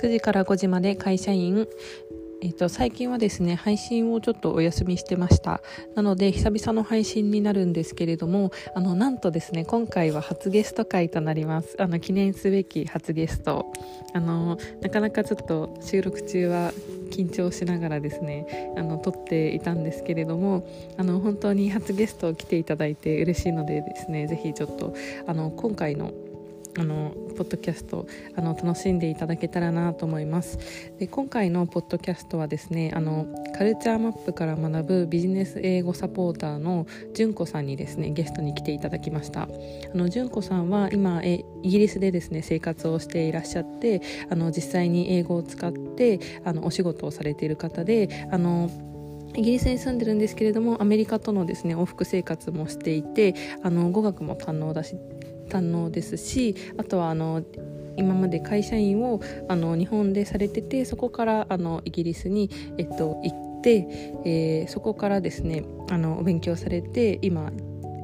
9時から5時まで会社員。えっと、最近はですね配信をちょっとお休みしてました。なので久々の配信になるんですけれどもあのなんとですね今回は初ゲスト会となります。あの記念すべき初ゲスト。あのなかなかちょっと収録中は緊張しながらですねあの撮っていたんですけれどもあの本当に初ゲスト来ていただいて嬉しいのでですねぜひちょっとあの今回のあのポッドキャストあの楽しんでいただけたらなと思います。で今回のポッドキャストはですねあのカルチャーマップから学ぶビジネス英語サポーターの純子さんにですねゲストに来ていただきました。あの純子さんは今えイギリスでですね生活をしていらっしゃってあの実際に英語を使ってあのお仕事をされている方であのイギリスに住んでるんですけれどもアメリカとのですね往復生活もしていてあの語学も堪能だし堪能ですしあとはあの今まで会社員をあの日本でされててそこからあのイギリスに、えっと、行って、えー、そこからですねあのお勉強されて今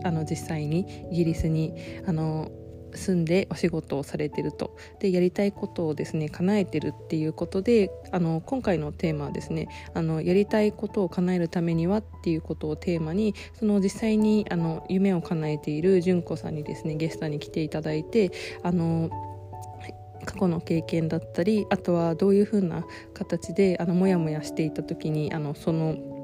あの実際にイギリスにあの住んでお仕事をされてると。でやりたいことをですね叶えてるっていうことであの今回のテーマはですねあのやりたいことを叶えるためにはっていうことをテーマにその実際にあの夢を叶えている純子さんにですねゲストに来ていただいてあの過去の経験だったりあとはどういうふうな形であのモヤモヤしていた時にあのその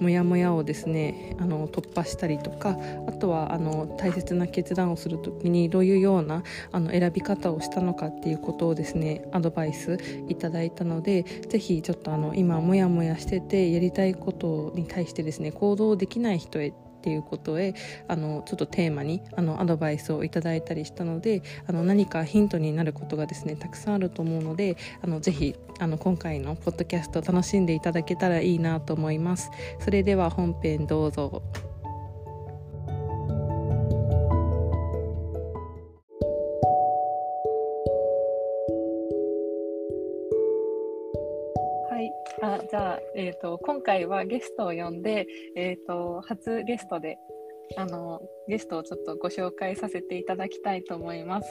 モヤモヤをですねあの突破したりとかあとはあの大切な決断をする時にどういうようなあの選び方をしたのかっていうことをですねアドバイスいただいたので是非ちょっとあの今モヤモヤしててやりたいことに対してですね行動できない人へっていうことへあのちょっとテーマにあのアドバイスをいただいたりしたのであの何かヒントになることがですねたくさんあると思うのであのぜひあの今回のポッドキャスト楽しんでいただけたらいいなと思います。それでは本編どうぞ。えーと、今回はゲストを呼んで、えーと、初ゲストであのゲストをちょっとご紹介させていただきたいと思います。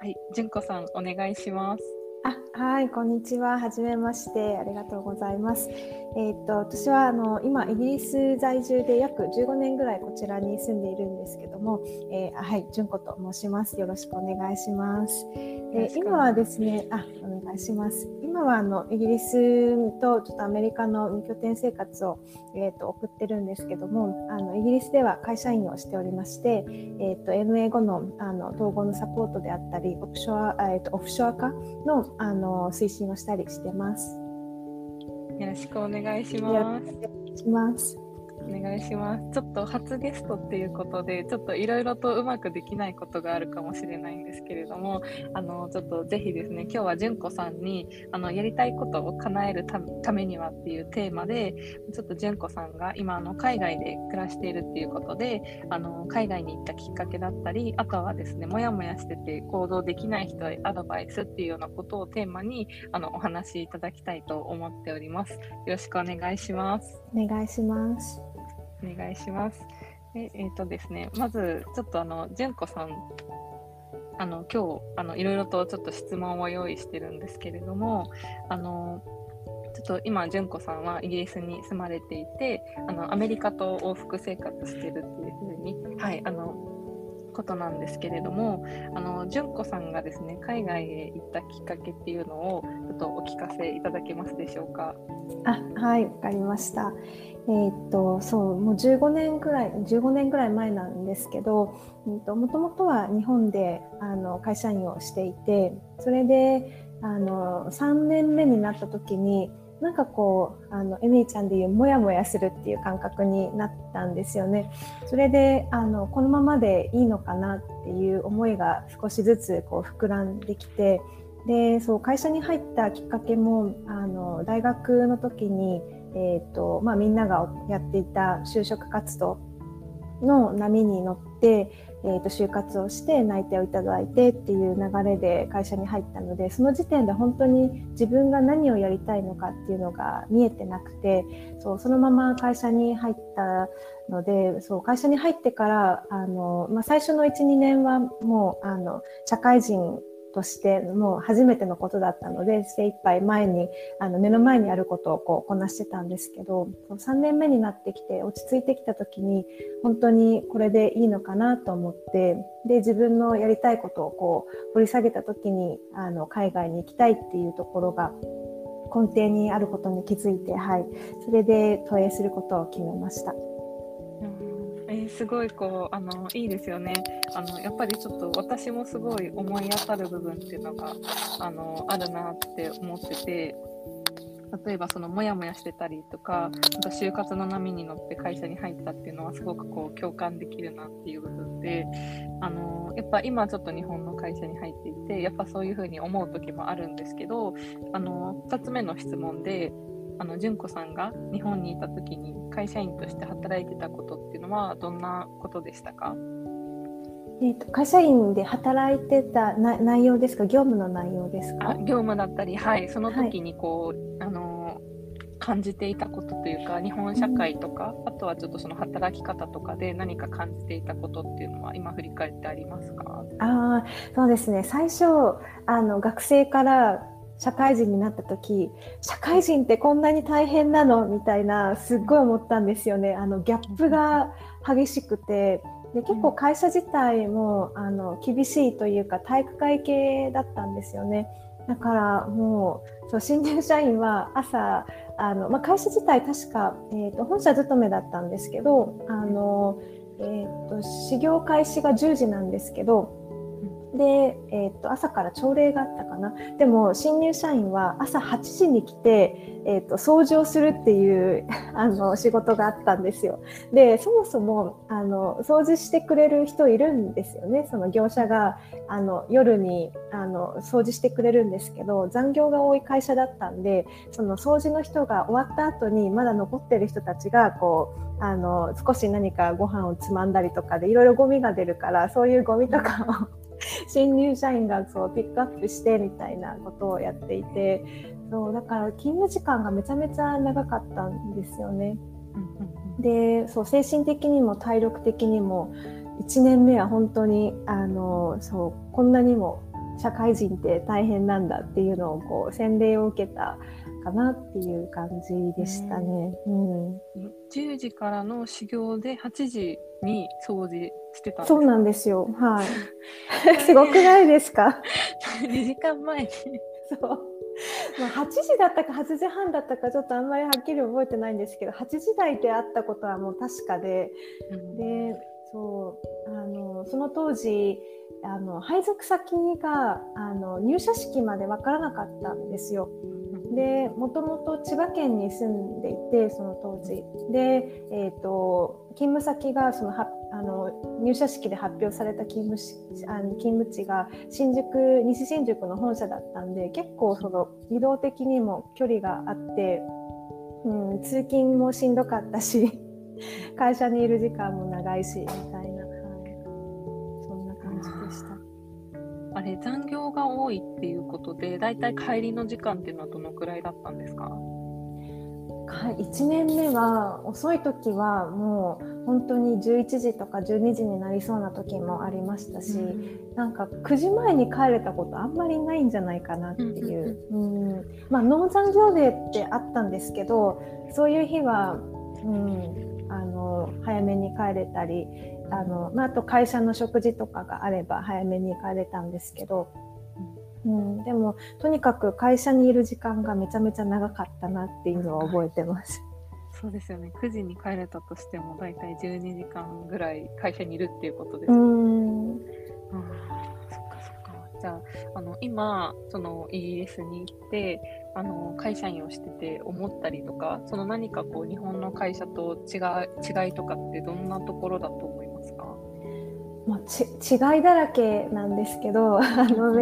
はい、純子さんお願いします。あはいこんにちははじめましてありがとうございます。えー、っと私はあの今イギリス在住で約15年ぐらいこちらに住んでいるんですけども、えー、はい純子と申します。よろしくお願いします。え今はですねあお願いします。今はあのイギリスとちょっとアメリカの拠点生活を、えー、と送ってるんですけどもあのイギリスでは会社員をしておりまして、えー、と MA 後のあの統合のサポートであったりオフショア、えー、とオフショア化のあの推進をしたりしてます。よろしくお願いします。よろしくお願いします。お願いします。ちょっと初ゲストっていうことで、ちょっといろいろとうまくできないことがあるかもしれないんですけれども、あのちょっとぜひですね、今日は純子さんにあのやりたいことを叶えるためにはっていうテーマで、ちょっと純子さんが今あの海外で暮らしているっていうことで、あの海外に行ったきっかけだったり、あとはですね、もやもやしてて行動できない人へアドバイスっていうようなことをテーマにあのお話しいただきたいと思っております。よろしくお願いします。お願いします。お願いします。ええー、とですね、まずちょっとあの純子さんあの今日あのいろいろとちょっと質問を用意してるんですけれどもあのちょっと今純子さんはイギリスに住まれていてあのアメリカと往復生活してるっていうふうにはいあのことなんですけれどもあの純子さんがですね海外へ行ったきっかけっていうのをっとお聞かせいただけますでしょうか？あはいわかりました。えー、っとそうもう15年ぐらい15年ぐらい前なんですけどもともとは日本であの会社員をしていてそれであの3年目になった時になんかこうあのエミリちゃんでいうモヤモヤするっていう感覚になったんですよね。それであのこのままでいいのかなっていう思いが少しずつこう膨らんできてでそう会社に入ったきっかけもあの大学の時にえーとまあ、みんながやっていた就職活動の波に乗って、えー、と就活をして内定をいただいてっていう流れで会社に入ったのでその時点で本当に自分が何をやりたいのかっていうのが見えてなくてそうそのまま会社に入ったのでそう会社に入ってからあの、まあ、最初の12年はもうあの社会人としてもう初めてのことだったので精一杯前にあの目の前にあることをこうこなしてたんですけど3年目になってきて落ち着いてきた時に本当にこれでいいのかなと思ってで自分のやりたいことをこう掘り下げた時にあの海外に行きたいっていうところが根底にあることに気づいて、はい、それで投影することを決めました。えー、すごいこうあのいいですよね。あのやっぱりちょっと私もすごい思い当たる部分っていうのがあのあるなって思ってて例えばそのモヤモヤしてたりとかあと就活の波に乗って会社に入ったっていうのはすごくこう共感できるなっていう部分であのやっぱ今ちょっと日本の会社に入っていてやっぱそういうふうに思う時もあるんですけどあの2つ目の質問であの純子さんが日本にいた時に会社員として働いてたことっていうのはどんなことでしたか？えーと、会社員で働いてたな内容ですか？業務の内容ですか？業務だったりはい。その時にこう、はい、あの感じていたことというか日本社会とか、うん、あとはちょっとその働き方とかで何か感じていたことっていうのは今振り返ってありますか？あそうですね。最初あの学生から社会人になった時社会人ってこんなに大変なのみたいなすっごい思ったんですよね。あのギャップが激しくて。で結構会社自体もあの厳しいというか体育会系だったんですよね。だからもうそう新入社員は朝あの、まあ、会社自体確か、えーと、本社勤めだったんですけどあの、えーと始業開始が10時なんですけどで、えー、と朝から朝礼があったかな。でも新入社員は朝8時に来て、えー、と掃除をするっていう あの仕事があったんですよ。でそもそもあの掃除してくれる人いるんですよね。その業者があの夜にあの掃除してくれるんですけど残業が多い会社だったんでその掃除の人が終わった後にまだ残ってる人たちがこうあの少し何かご飯をつまんだりとかでいろいろゴミが出るからそういうゴミとかを 新入社員がそうピックアップしてみたいなことをやっていてそうだから勤務時間がめちゃめちゃ長かったんですよね。でそう精神的にも体力的にも1年目は本当にあのそうこんなにも社会人って大変なんだっていうのをこう洗礼を受けたかなっていう感じでしたね。うん、10時からの修行で8時に掃除してたそうなんですよ。はい。すごくないですか ?2 時間前に。そう。まあ、8時だったか8時半だったかちょっとあんまりはっきり覚えてないんですけど8時台であったことはもう確かで、うん、でそうあのその当時あの配属先があの入社式まで分からなかったんですよ。でもともと千葉県に住んでいてその当時。で、えーと、勤務先がそのはあの入社式で発表された勤務しあの勤務地が新宿西新宿の本社だったんで結構その移動的にも距離があって、うん、通勤もしんどかったし会社にいる時間も長いしみたいな、あれ残業が多いっていうことでだいたい帰りの時間っていうのはどのくらいだったんですか？1年目は遅い時はもう本当に11時とか12時になりそうな時もありましたし、うん、なんか9時前に帰れたことあんまりないんじゃないかなっていう、うん。まあ、農残業デーってあったんですけどそういう日は、うん、あの早めに帰れたりあの、まあ、あと会社の食事とかがあれば早めに帰れたんですけど、うん、でもとにかく会社にいる時間がめちゃめちゃ長かったなっていうのは覚えてます。そうですよね。9時に帰れたとしても大体12時間ぐらい会社にいるっていうことです。よね。うんじゃああの今そのイギリスに行ってあの会社員をしてて思ったりとかその何かこう日本の会社と違い違いとかってどんなところだと思います？か違いだらけなんですけどあの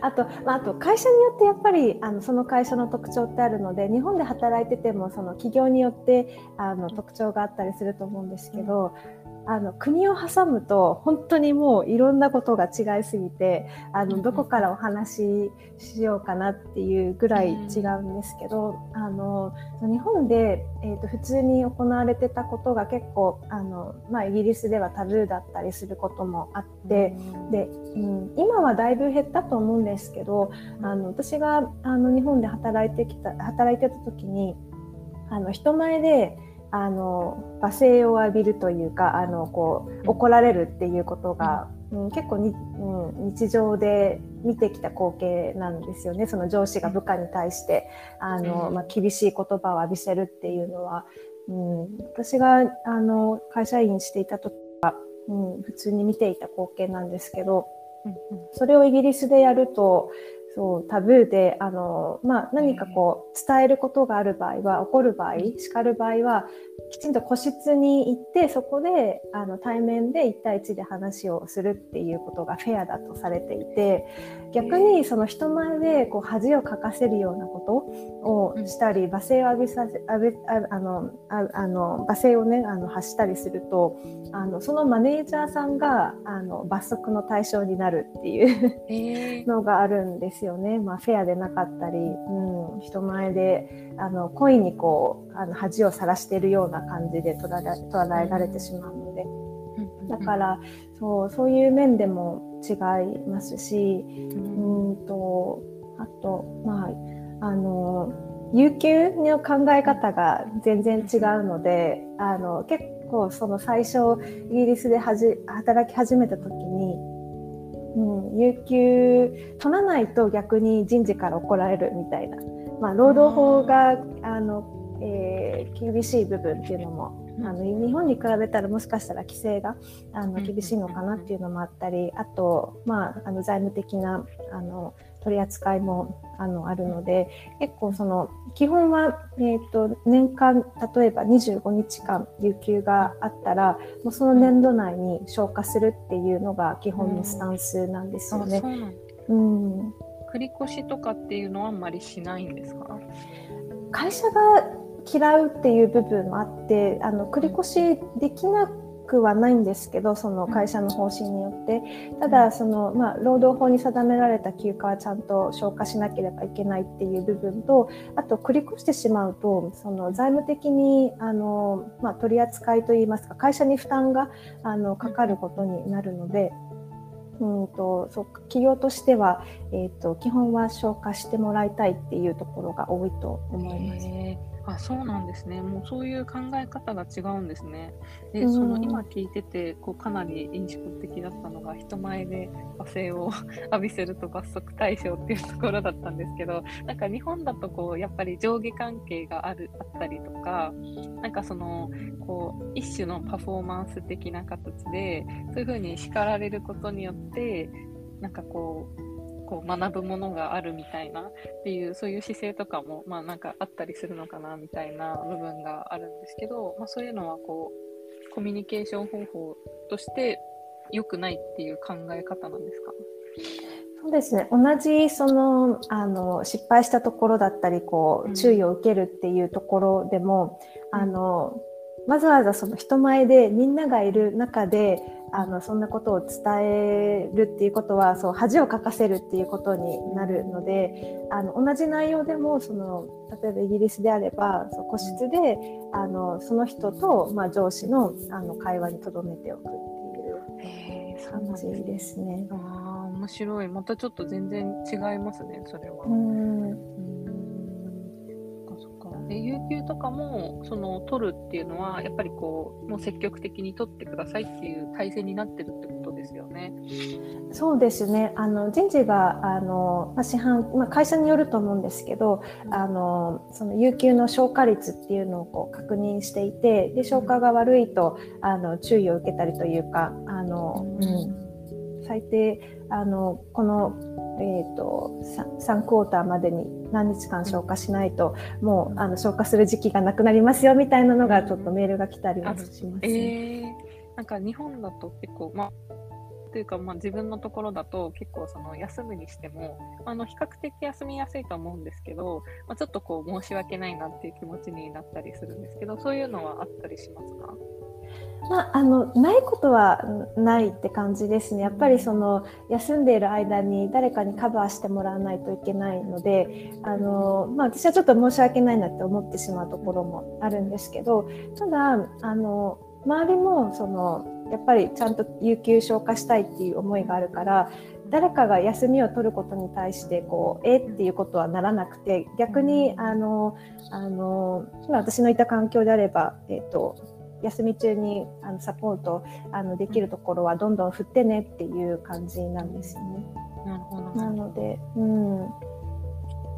あと,、まあ、あと会社によってやっぱりあのその会社の特徴ってあるので日本で働いててもその企業によってあの特徴があったりすると思うんですけど、あの国を挟むと本当にもういろんなことが違いすぎてあのどこからお話ししようかなっていうぐらい違うんですけど、あの日本で、えーと、普通に行われてたことが結構あの、まあ、イギリスではタブーだったりすることもあって、でうん、今はだいぶ減ったと思うんですけどあの私があの日本で働いてきた働いてた時にあの人前であの罵声を浴びるというかあのこう怒られるっていうことが、うん、結構に、うん、日常で見てきた光景なんですよね。その上司が部下に対してあの、まあ、厳しい言葉を浴びせるっていうのは、うん、私があの会社員していた時は、うん、普通に見ていた光景なんですけど、それをイギリスでやるとそうタブーであの、まあ、何かこう伝えることがある場合は怒る場合叱る場合はきちんと個室に行ってそこであの対面で1対1で話をするっていうことがフェアだとされていて逆にその人前でこう恥をかかせるようなことをしたり罵声を浴びさせ浴びあのああの罵声をねあの発したりするとあのそのマネージャーさんがあの罰則の対象になるっていう のがあるんですよね。まあ、フェアでなかったり、うん、人前であの故意にこうあの恥をさらしているような感じで捉え捉えられてしまうので。だからそうそういう面でも違いますし、うん。とあとまああの有給の考え方が全然違うのであの結構その最初イギリスではじ働き始めた時に、うん、有給取らないと逆に人事から怒られるみたいな、まあ、労働法があの、えー、厳しい部分っていうのもあの日本に比べたらもしかしたら規制があの厳しいのかなっていうのもあったりあと、まあ、あの財務的なあの取り扱いもあのあるので結構その基本は、えーと、年間例えば25日間有給があったらもうその年度内に消化するっていうのが基本のスタンスなんですよね。うん、繰り越しとかっていうのはあんまりしないんですか？会社が嫌うっていう部分もあってあの繰り越しできなくはないんですけどその会社の方針によって。ただその、まあ、労働法に定められた休暇はちゃんと消化しなければいけないっていう部分とあと繰り越してしまうとその財務的にあの、まあ、取り扱いといいますか会社に負担があのかかることになるので。うんとそう企業としては、えーと、基本は消化してもらいたいっていうところが多いと思います。あそうなんですね。もうそういう考え方が違うんですね。で、その今聞いててこうかなり印象的だったのが人前で罵声を 浴びせると罰則対象っていうところだったんですけど、なんか日本だとこうやっぱり上下関係があるあったりとか、なんかそのこう一種のパフォーマンス的な形でそういう風に叱られることによってなんかこうこう学ぶものがあるみたいなっていうそういう姿勢とかもまあなんかあったりするのかなみたいな部分があるんですけど、まあ、そういうのはこうコミュニケーション方法として良くないっていう考え方なんですか？そうですね。同じそのあの失敗したところだったりこう注意を受けるっていうところでも、うん、あのわざわざその人前でみんながいる中であのそんなことを伝えるっていうことはそう恥をかかせるっていうことになるのであの同じ内容でもその例えばイギリスであればそう個室であのその人と、まあ、上司のあの会話にとどめておくっていう感じですね。あ面白いまたちょっと全然違いますねそれは。うんで有給とかもその取るっていうのはやっぱりこうもう積極的に取ってくださいっていう体制になってるってことですよね。そうですね。あの人事があの、まあ、市販、まあ、会社によると思うんですけど、あのその有給の消化率っていうのをこう確認していてで消化が悪いとあの注意を受けたりというかあの、うん、最低あのこのえーと、3クォーターまでに何日間消化しないと、もうあの消化する時期がなくなりますよみたいなのがちょっとメールが来たりもします、ね、えー、なんか日本だと結構、まあというか、まあ、自分のところだと結構その休むにしてもあの比較的休みやすいと思うんですけど、まあ、ちょっとこう申し訳ないなっていう気持ちになったりするんですけどそういうのはあったりしますか？まあ、あのないことはないって感じですね。やっぱりその休んでいる間に誰かにカバーしてもらわないといけないので、あのまあ、私はちょっと申し訳ないなって思ってしまうところもあるんですけど、ただあの周りもそのやっぱりちゃんと有給消化したいっていう思いがあるから誰かが休みを取ることに対してこうえっていうことはならなくて逆にあのあの今私のいた環境であれば、えーと、休み中にあのサポートあのできるところはどんどん振ってねっていう感じなんですよね。なるほどなので、うん、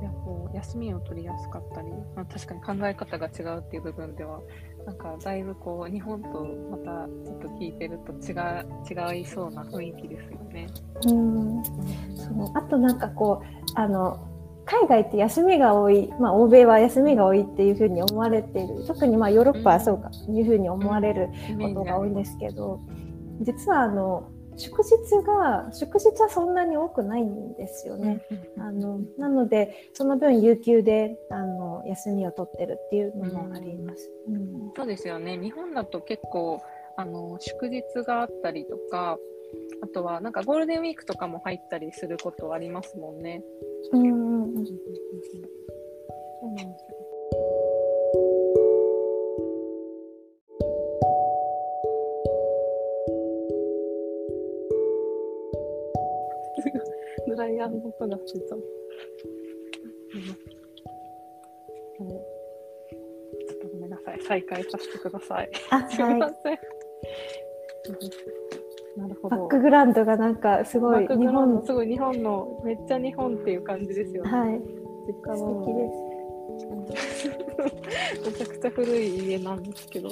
いやこう休みを取りやすかったり、まあ、確かに考え方が違うっていう部分ではなんかだいぶこう日本とまたちょっと聞いてると違う違いそうな雰囲気ですよね。うんそうあとなんかこうあの海外って休みが多い、まあ、欧米は休みが多いっていうふうに思われている特にまあヨーロッパはそうか、うん、いうふうに思われることが多いんですけど、実はあの祝日が祝日はそんなに多くないんですよね。あのなのでその分有給であの休みを取ってるっていうのもあります。うん、そうですよね。日本だと結構あの祝日があったりとか、あとはなんかゴールデンウィークとかも入ったりすることありますもんね。うん、うん、うんそうなんですドライヤーの音がついた。ちょっとごめんなさい。再開させてください。あ、すみません。はい、なるほど。バックグラウンドがなんかすごい日本すごい日本のめっちゃ日本っていう感じですよね。はい。実家の素敵です。めちゃくちゃ古い家なんですけど。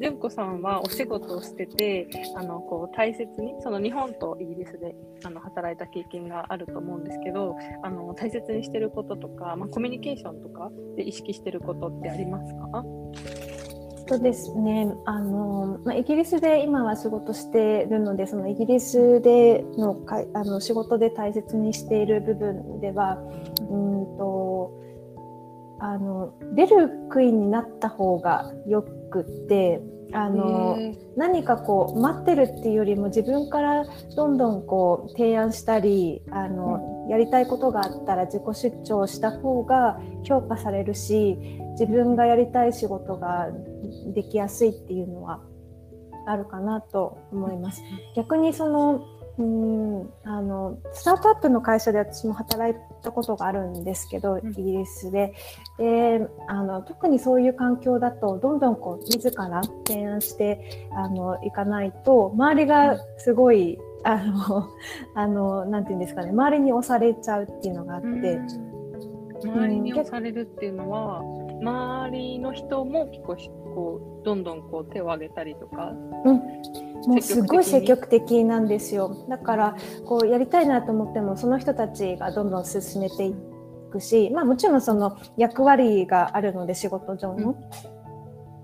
純子さんはお仕事をしててあのこう大切にその日本とイギリスであの働いた経験があると思うんですけどあの大切にしてることとか、まあ、コミュニケーションとかで意識してることってありますか？そうですね。あの、まあ、イギリスで今は仕事してるのでそのイギリスでのかあの仕事で大切にしている部分ではうんとあの出る杭になった方がよくってあの何かこう待ってるっていうよりも自分からどんどんこう提案したりあの、やりたいことがあったら自己出張した方が評価されるし自分がやりたい仕事ができやすいっていうのはあるかなと思います。逆にそのうんあのスタートアップの会社で私も働いたことがあるんですけど、イギリスでであの特にそういう環境だとどんどんこう自ら提案してあのいかないと周りがすごい、あのあのていうんですかね周りに押されちゃうっていうのがあって。周りに押されるっていうのは、周りの人も結構こうどんどんこう手を挙げたりとか、うん、もうすごい積極的なんですよ。だからこうやりたいなと思ってもその人たちがどんどん進めていくし、まあ、もちろんその役割があるので仕事上の。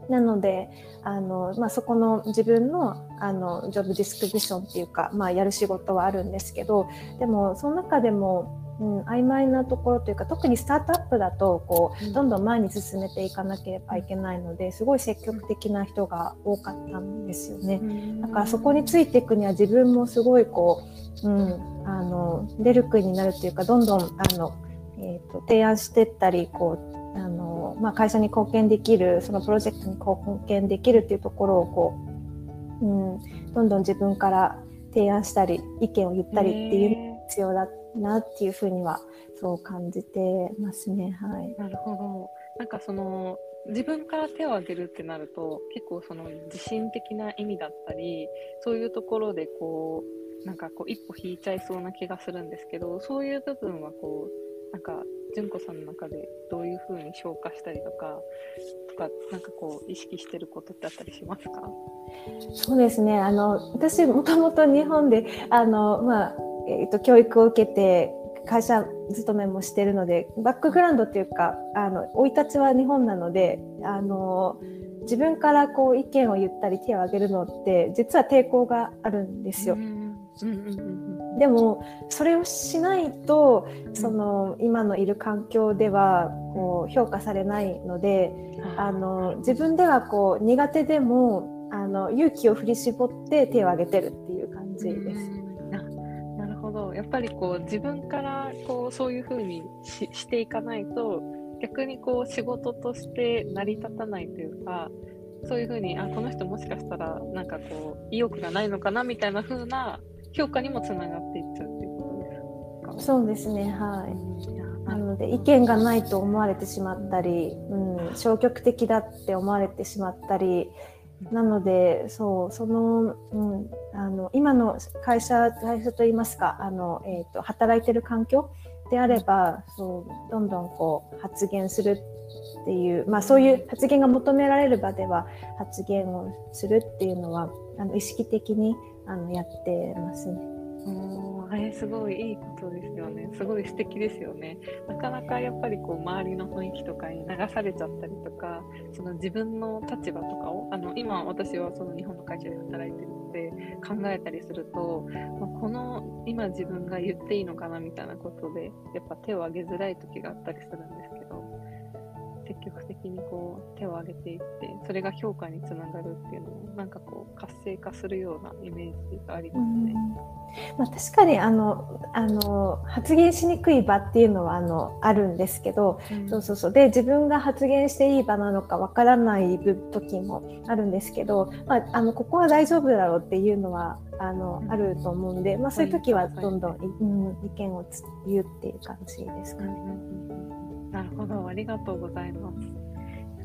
なのであの、まあ、そこの自分のあのジョブディスクリプションっていうか、まあ、やる仕事はあるんですけどでもその中でもうん、曖昧なところというか特にスタートアップだとこうどんどん前に進めていかなければいけないのですごい積極的な人が多かったんですよね。だからそこについていくには自分もすごいこう、うん、あの出る杭になるというかどんどんあの、えーと、提案していったりこうあの、まあ、会社に貢献できるそのプロジェクトに貢献できるっていうところをこう、うん、どんどん自分から提案したり意見を言ったりっていう必要だなっていうふうにはそう感じてますね。はい、なるほど。なんかその自分から手を挙げるってなると結構その自信的な意味だったりそういうところでこうなんかこう一歩引いちゃいそうな気がするんですけどそういう部分はこうなんか純子さんの中でどういうふうに消化したりとかとかなんかこう意識してることってあったりしますか？そうですね。あの私もともと日本であのまあえーと、教育を受けて会社勤めもしてるのでバックグラウンドっていうかあの生い立ちは日本なのであの自分からこう意見を言ったり手を挙げるのって実は抵抗があるんですよ。でもそれをしないとその今のいる環境ではこう評価されないのであの自分ではこう苦手でもあの勇気を振り絞って手を挙げてるっていう感じです。ほどやっぱりこう自分からこうそういうふうにししていかないと逆にこう仕事として成り立たないというかそういうふうにあこの人もしかしたらなんかこう意欲がないのかなみたいな風な評価にもつながっていっちゃうっていうことですか？そうですねはい。なので意見がないと思われてしまったり、うん、消極的だって思われてしまったりなのでそうその,、うん、あの今の会社会社といいますかあの、えーと、働いてる環境であればそうどんどんこう発言するっていう、まあ、そういう発言が求められる場では発言をするっていうのはあの意識的にあのやってますね。うんあれすごいいいことですよね。すごい素敵ですよね。なかなかやっぱりこう周りの雰囲気とかに流されちゃったりとか、その自分の立場とかを、あの今私はその日本の会社で働いてるので考えたりすると、まあ、この今自分が言っていいのかなみたいなことで、やっぱ手を挙げづらい時があったりするんですけど、積極的にこう手を挙げていってそれが評価につながるっていうのもなんかこう活性化するようなイメージがありますね。まあ、確かにあのあの発言しにくい場っていうのはあのあるんですけど、うん、そうそうそう。で自分が発言していい場なのかわからない時もあるんですけど、まあ、あのここは大丈夫だろうっていうのはあの、うん、あると思うんで、まあ、そういう時はどんどん、うん、意見を言うっていう感じですかね。うんなるほど、ありがとうございます。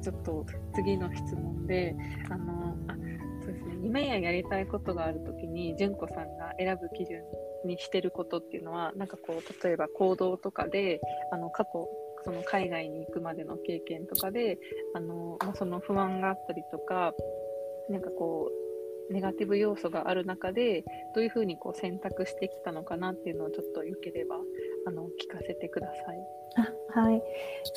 ちょっと次の質問で、あの、あそうですね、夢ややりたいことがあるときに、純子さんが選ぶ基準にしてることっていうのは、なんかこう、例えば行動とかで、あの、過去、その海外に行くまでの経験とかで、あの、まあ、その不安があったりとか、なんかこう、ネガティブ要素がある中でどういうふうにこう選択してきたのかなっていうのをちょっとよければあの聞かせてください。あはい、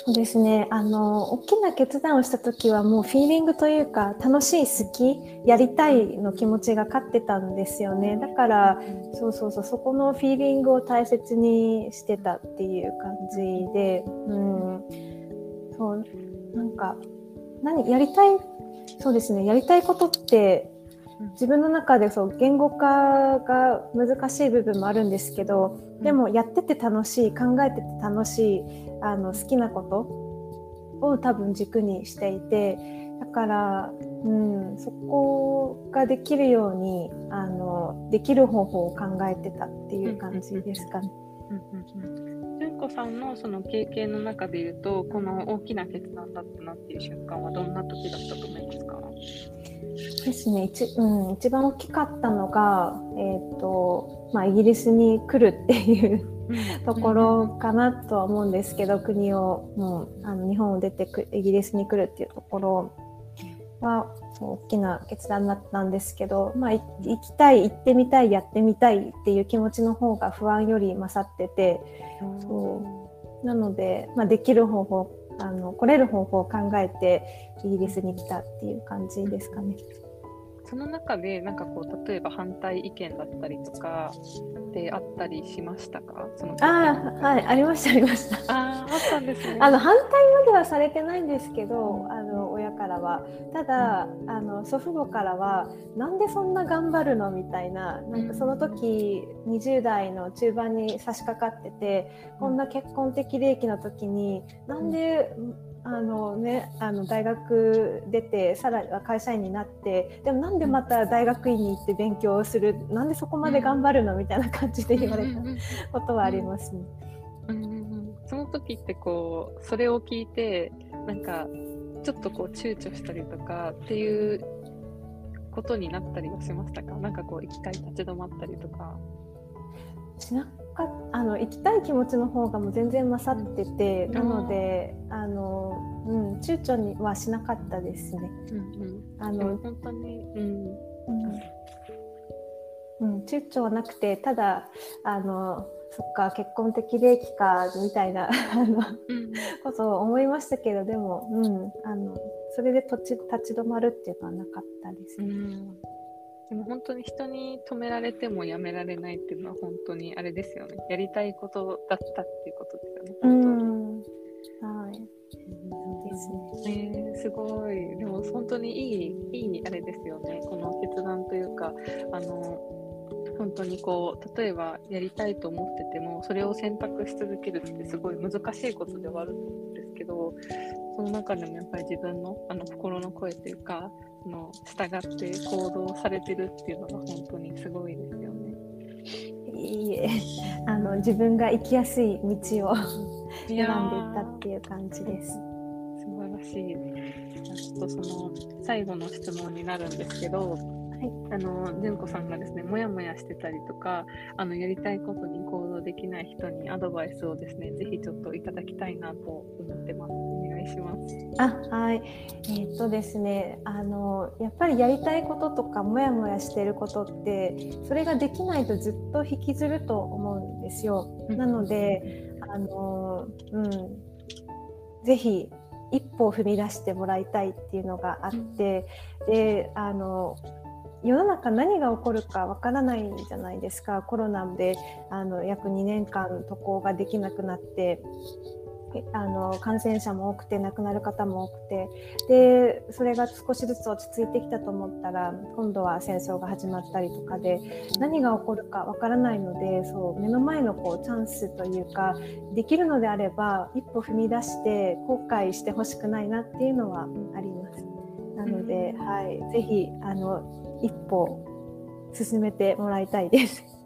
そうですね。あの大きな決断をした時はもうフィーリングというか楽しい好きやりたいの気持ちが勝ってたんですよね。だからそうそうそうそこのフィーリングを大切にしてたっていう感じで、うん、そうなんか何やりたいそうですねやりたいことって自分の中でそう言語化が難しい部分もあるんですけどでもやってて楽しい考えてて楽しいあの好きなことを多分軸にしていてだから、うん、そこができるようにあのできる方法を考えてたっていう感じですかね。純子さんのその経験の中でいうとこの大きな決断だったなっていう瞬間はどんな時だったと思いますか？ですね。一,、うん、一番大きかったのが、えーとまあ、イギリスに来るっていうところかなとは思うんですけど国をもうあの日本を出てくイギリスに来るっていうところは大きな決断だったんですけど、まあ、行きたい行ってみたいやってみたいっていう気持ちの方が不安より勝っててそうなので、まあ、できる方法あの来れる方法を考えてイギリスに来たっていう感じですかね。その中でなんかこう例えば反対意見だったりとかであったりしましたか？そのあはいありましたありました。ああったんですね。あの反対まではされてないんですけどあの親からは。ただ、うん、あの祖父母からはなんでそんな頑張るの？みたいななんかその時、うん、20代の中盤に差し掛かってて、うん、こんな結婚的利益の時になんで、うんあのね、あの大学出てさらには会社員になってでもなんでまた大学院に行って勉強するなんでそこまで頑張るのみたいな感じで言われたことはありますね。その時ってこうそれを聞いてなんかちょっとこう躊躇したりとかっていうことになったりはしましたか？なんかこう行きたい立ち止まったりとか。しなかあの行きたい気持ちの方がもう全然勝ってて、うん、なのであの、うん、躊躇にはしなかったですね。うんうん、あの本当に、うん。うん。うん、躊躇はなくてただあのそっか結婚的利益かみたいなあの、ことを思いましたけどでも、うん、あのそれで立ち立ち止まるっていうのはなかったですね。うんでも本当に人に止められてもやめられないっていうのは本当にあれですよね。やりたいことだったっていうことですよね。本当に。はい。ですね。えー、すごい。でも本当にいい、いいあれですよね。この決断というか、あの、本当にこう例えばやりたいと思っててもそれを選択し続けるってすごい難しいことではあると思うんですけどその中でもやっぱり自分のあの心の声というかの従って行動されてるっていうのが本当にすごいですよね。いいえあの自分が行きやすい道を選んでいったっていう感じです。素晴らしい。ちょっとその最後の質問になるんですけど、はい、あの純子さんがですねもやもやしてたりとかあのやりたいことに行動できない人にアドバイスをですねぜひちょっといただきたいなと思ってます。します。あはい。えー、っとですねあのやっぱりやりたいこととかもやもやしていることってそれができないとずっと引きずると思うんですよ。なのであのうん。ぜひ一歩を踏み出してもらいたいっていうのがあって、であの世の中何が起こるかわからないじゃないですか。コロナであの約2年間渡航ができなくなってあの感染者も多くて亡くなる方も多くてでそれが少しずつ落ち着いてきたと思ったら今度は戦争が始まったりとかで何が起こるかわからないのでそう目の前のこうチャンスというかできるのであれば一歩踏み出して後悔してほしくないなっていうのはあります。なので、はい、ぜひあの一歩進めてもらいたいです。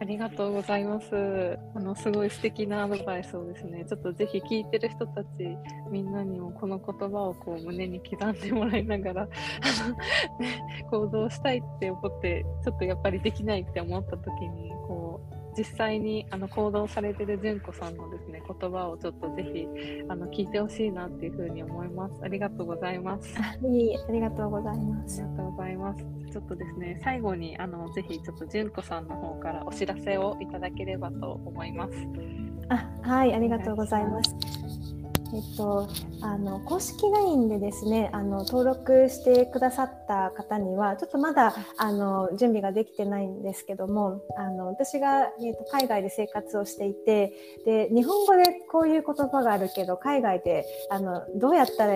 ありがとうございます。あのすごい素敵なアドバイスをですね、ちょっとぜひ聞いてる人たちみんなにもこの言葉をこう胸に刻んでもらいながら 行動したいって思ってちょっとやっぱりできないって思った時にこう実際にあの行動されてる純子さんのですね言葉をちょっとぜひあの聞いてほしいなっていうふうに思います。ありがとうございます。いいありがとうございます。ありがとうございます。ちょっとですね最後にあのぜひちょっと純子さんの方からお知らせをいただければと思います。あはいありがとうございます。えっと、あの公式 LINE でですねあの登録してくださった方にはちょっとまだあの準備ができてないんですけどもあの私が、えっと、海外で生活をしていてで日本語でこういう言葉があるけど海外であのどうやったら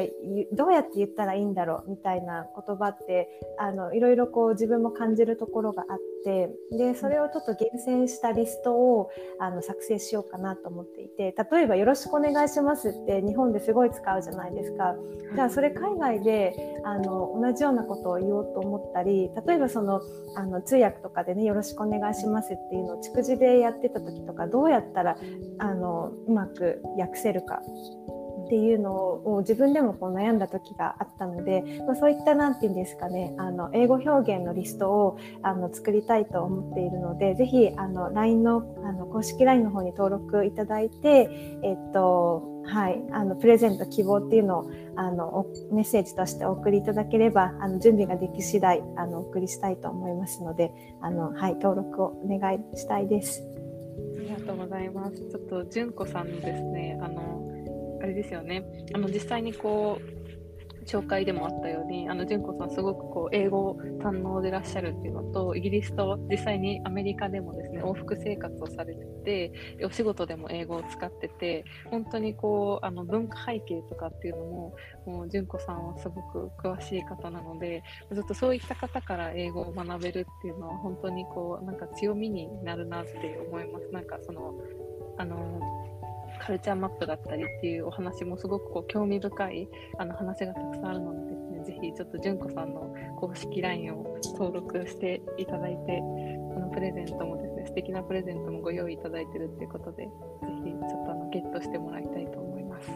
どうやって言ったらいいんだろうみたいな言葉ってあのいろいろこう自分も感じるところがあってでそれをちょっと厳選したリストをあの作成しようかなと思っていて例えば「よろしくお願いします」って日本ですごい使うじゃないですか。じゃあそれ海外であの同じようなことを言おうと思ったり例えばそのあの通訳とかでね「よろしくお願いします」っていうのを逐次でやってた時とかどうやったらあのうまく訳せるかっていうのを自分でもこう悩んだ時があったので、まあ、そういった何て言うんですかねあの英語表現のリストをあの作りたいと思っているのでぜひあの LINE のあの公式 LINE の方に登録いただいて、えっとはい、あのプレゼント希望っていうのをあのメッセージとしてお送りいただければあの準備ができ次第あのお送りしたいと思いますのであの、はい、登録をお願いしたいです。ありがとうございます。ちょっと純子さんのですねあのあれですよねあの実際にこう紹介でもあったように、あの純子さん、すごくこう英語堪能でいらっしゃるっていうのと、イギリスと実際にアメリカでもですね往復生活をされてて、お仕事でも英語を使ってて、本当にこうあの文化背景とかっていうのも、もう純子さんはすごく詳しい方なので、ずっとそういった方から英語を学べるっていうのは、本当にこうなんか強みになるなって思います。なんかそのあのカルチャーマップだったりっていうお話もすごくこう興味深いあの話がたくさんあるのでですね、ぜひちょっと純子さんの公式 LINE を登録していただいて、あのプレゼントもですね、素敵なプレゼントもご用意いただいてるっていうことで、ぜひちょっとあのゲットしてもらいたいと思います。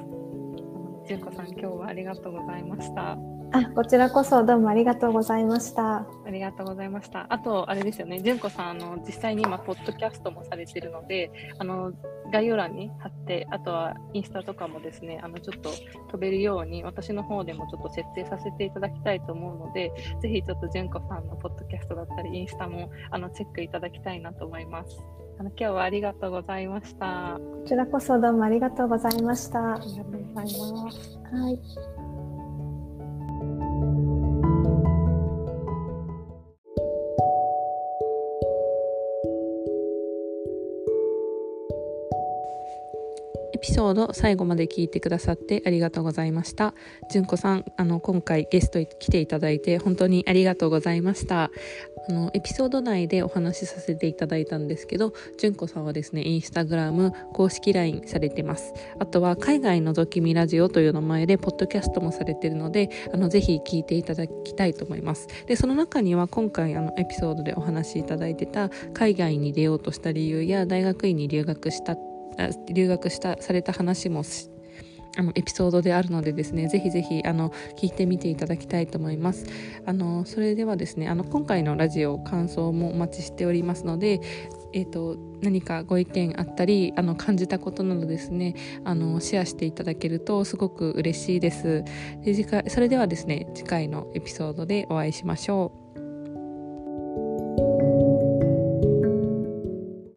純子さん、今日はありがとうございました。あ、こちらこそどうもありがとうございました。ありがとうございました。あと、あれですよね、純子さん、あの、実際に今、ポッドキャストもされてるので、あの、概要欄に貼って、あとはインスタとかもですね、あの、ちょっと飛べるように、私の方でもちょっと設定させていただきたいと思うので、ぜひちょっと純子さんのポッドキャストだったり、インスタも、あの、チェックいただきたいなと思います。あの今日はありがとうございました。こちらこそどうもありがとうございました。ありがとうございます。はい。ピソード最後まで聞いてくださってありがとうございました。純子さんあの今回ゲスト来ていただいて本当にありがとうございました。あのエピソード内でお話しさせていただいたんですけど純子さんはですねインスタグラム公式 LINE されてます。あとは海外のぞきみラジオという名前でポッドキャストもされてるのであのぜひ聞いていただきたいと思います。でその中には今回あのエピソードでお話しいただいてた海外に出ようとした理由や大学院に留学したって留学したされた話もあのエピソードであるのでですねぜひぜひあの聞いてみていただきたいと思います。あのそれではですねあの今回のラジオ感想もお待ちしておりますのでえーと、何かご意見あったりあの感じたことなどですねあのシェアしていただけるとすごく嬉しいです。で次回それではですね次回のエピソードでお会いしましょう。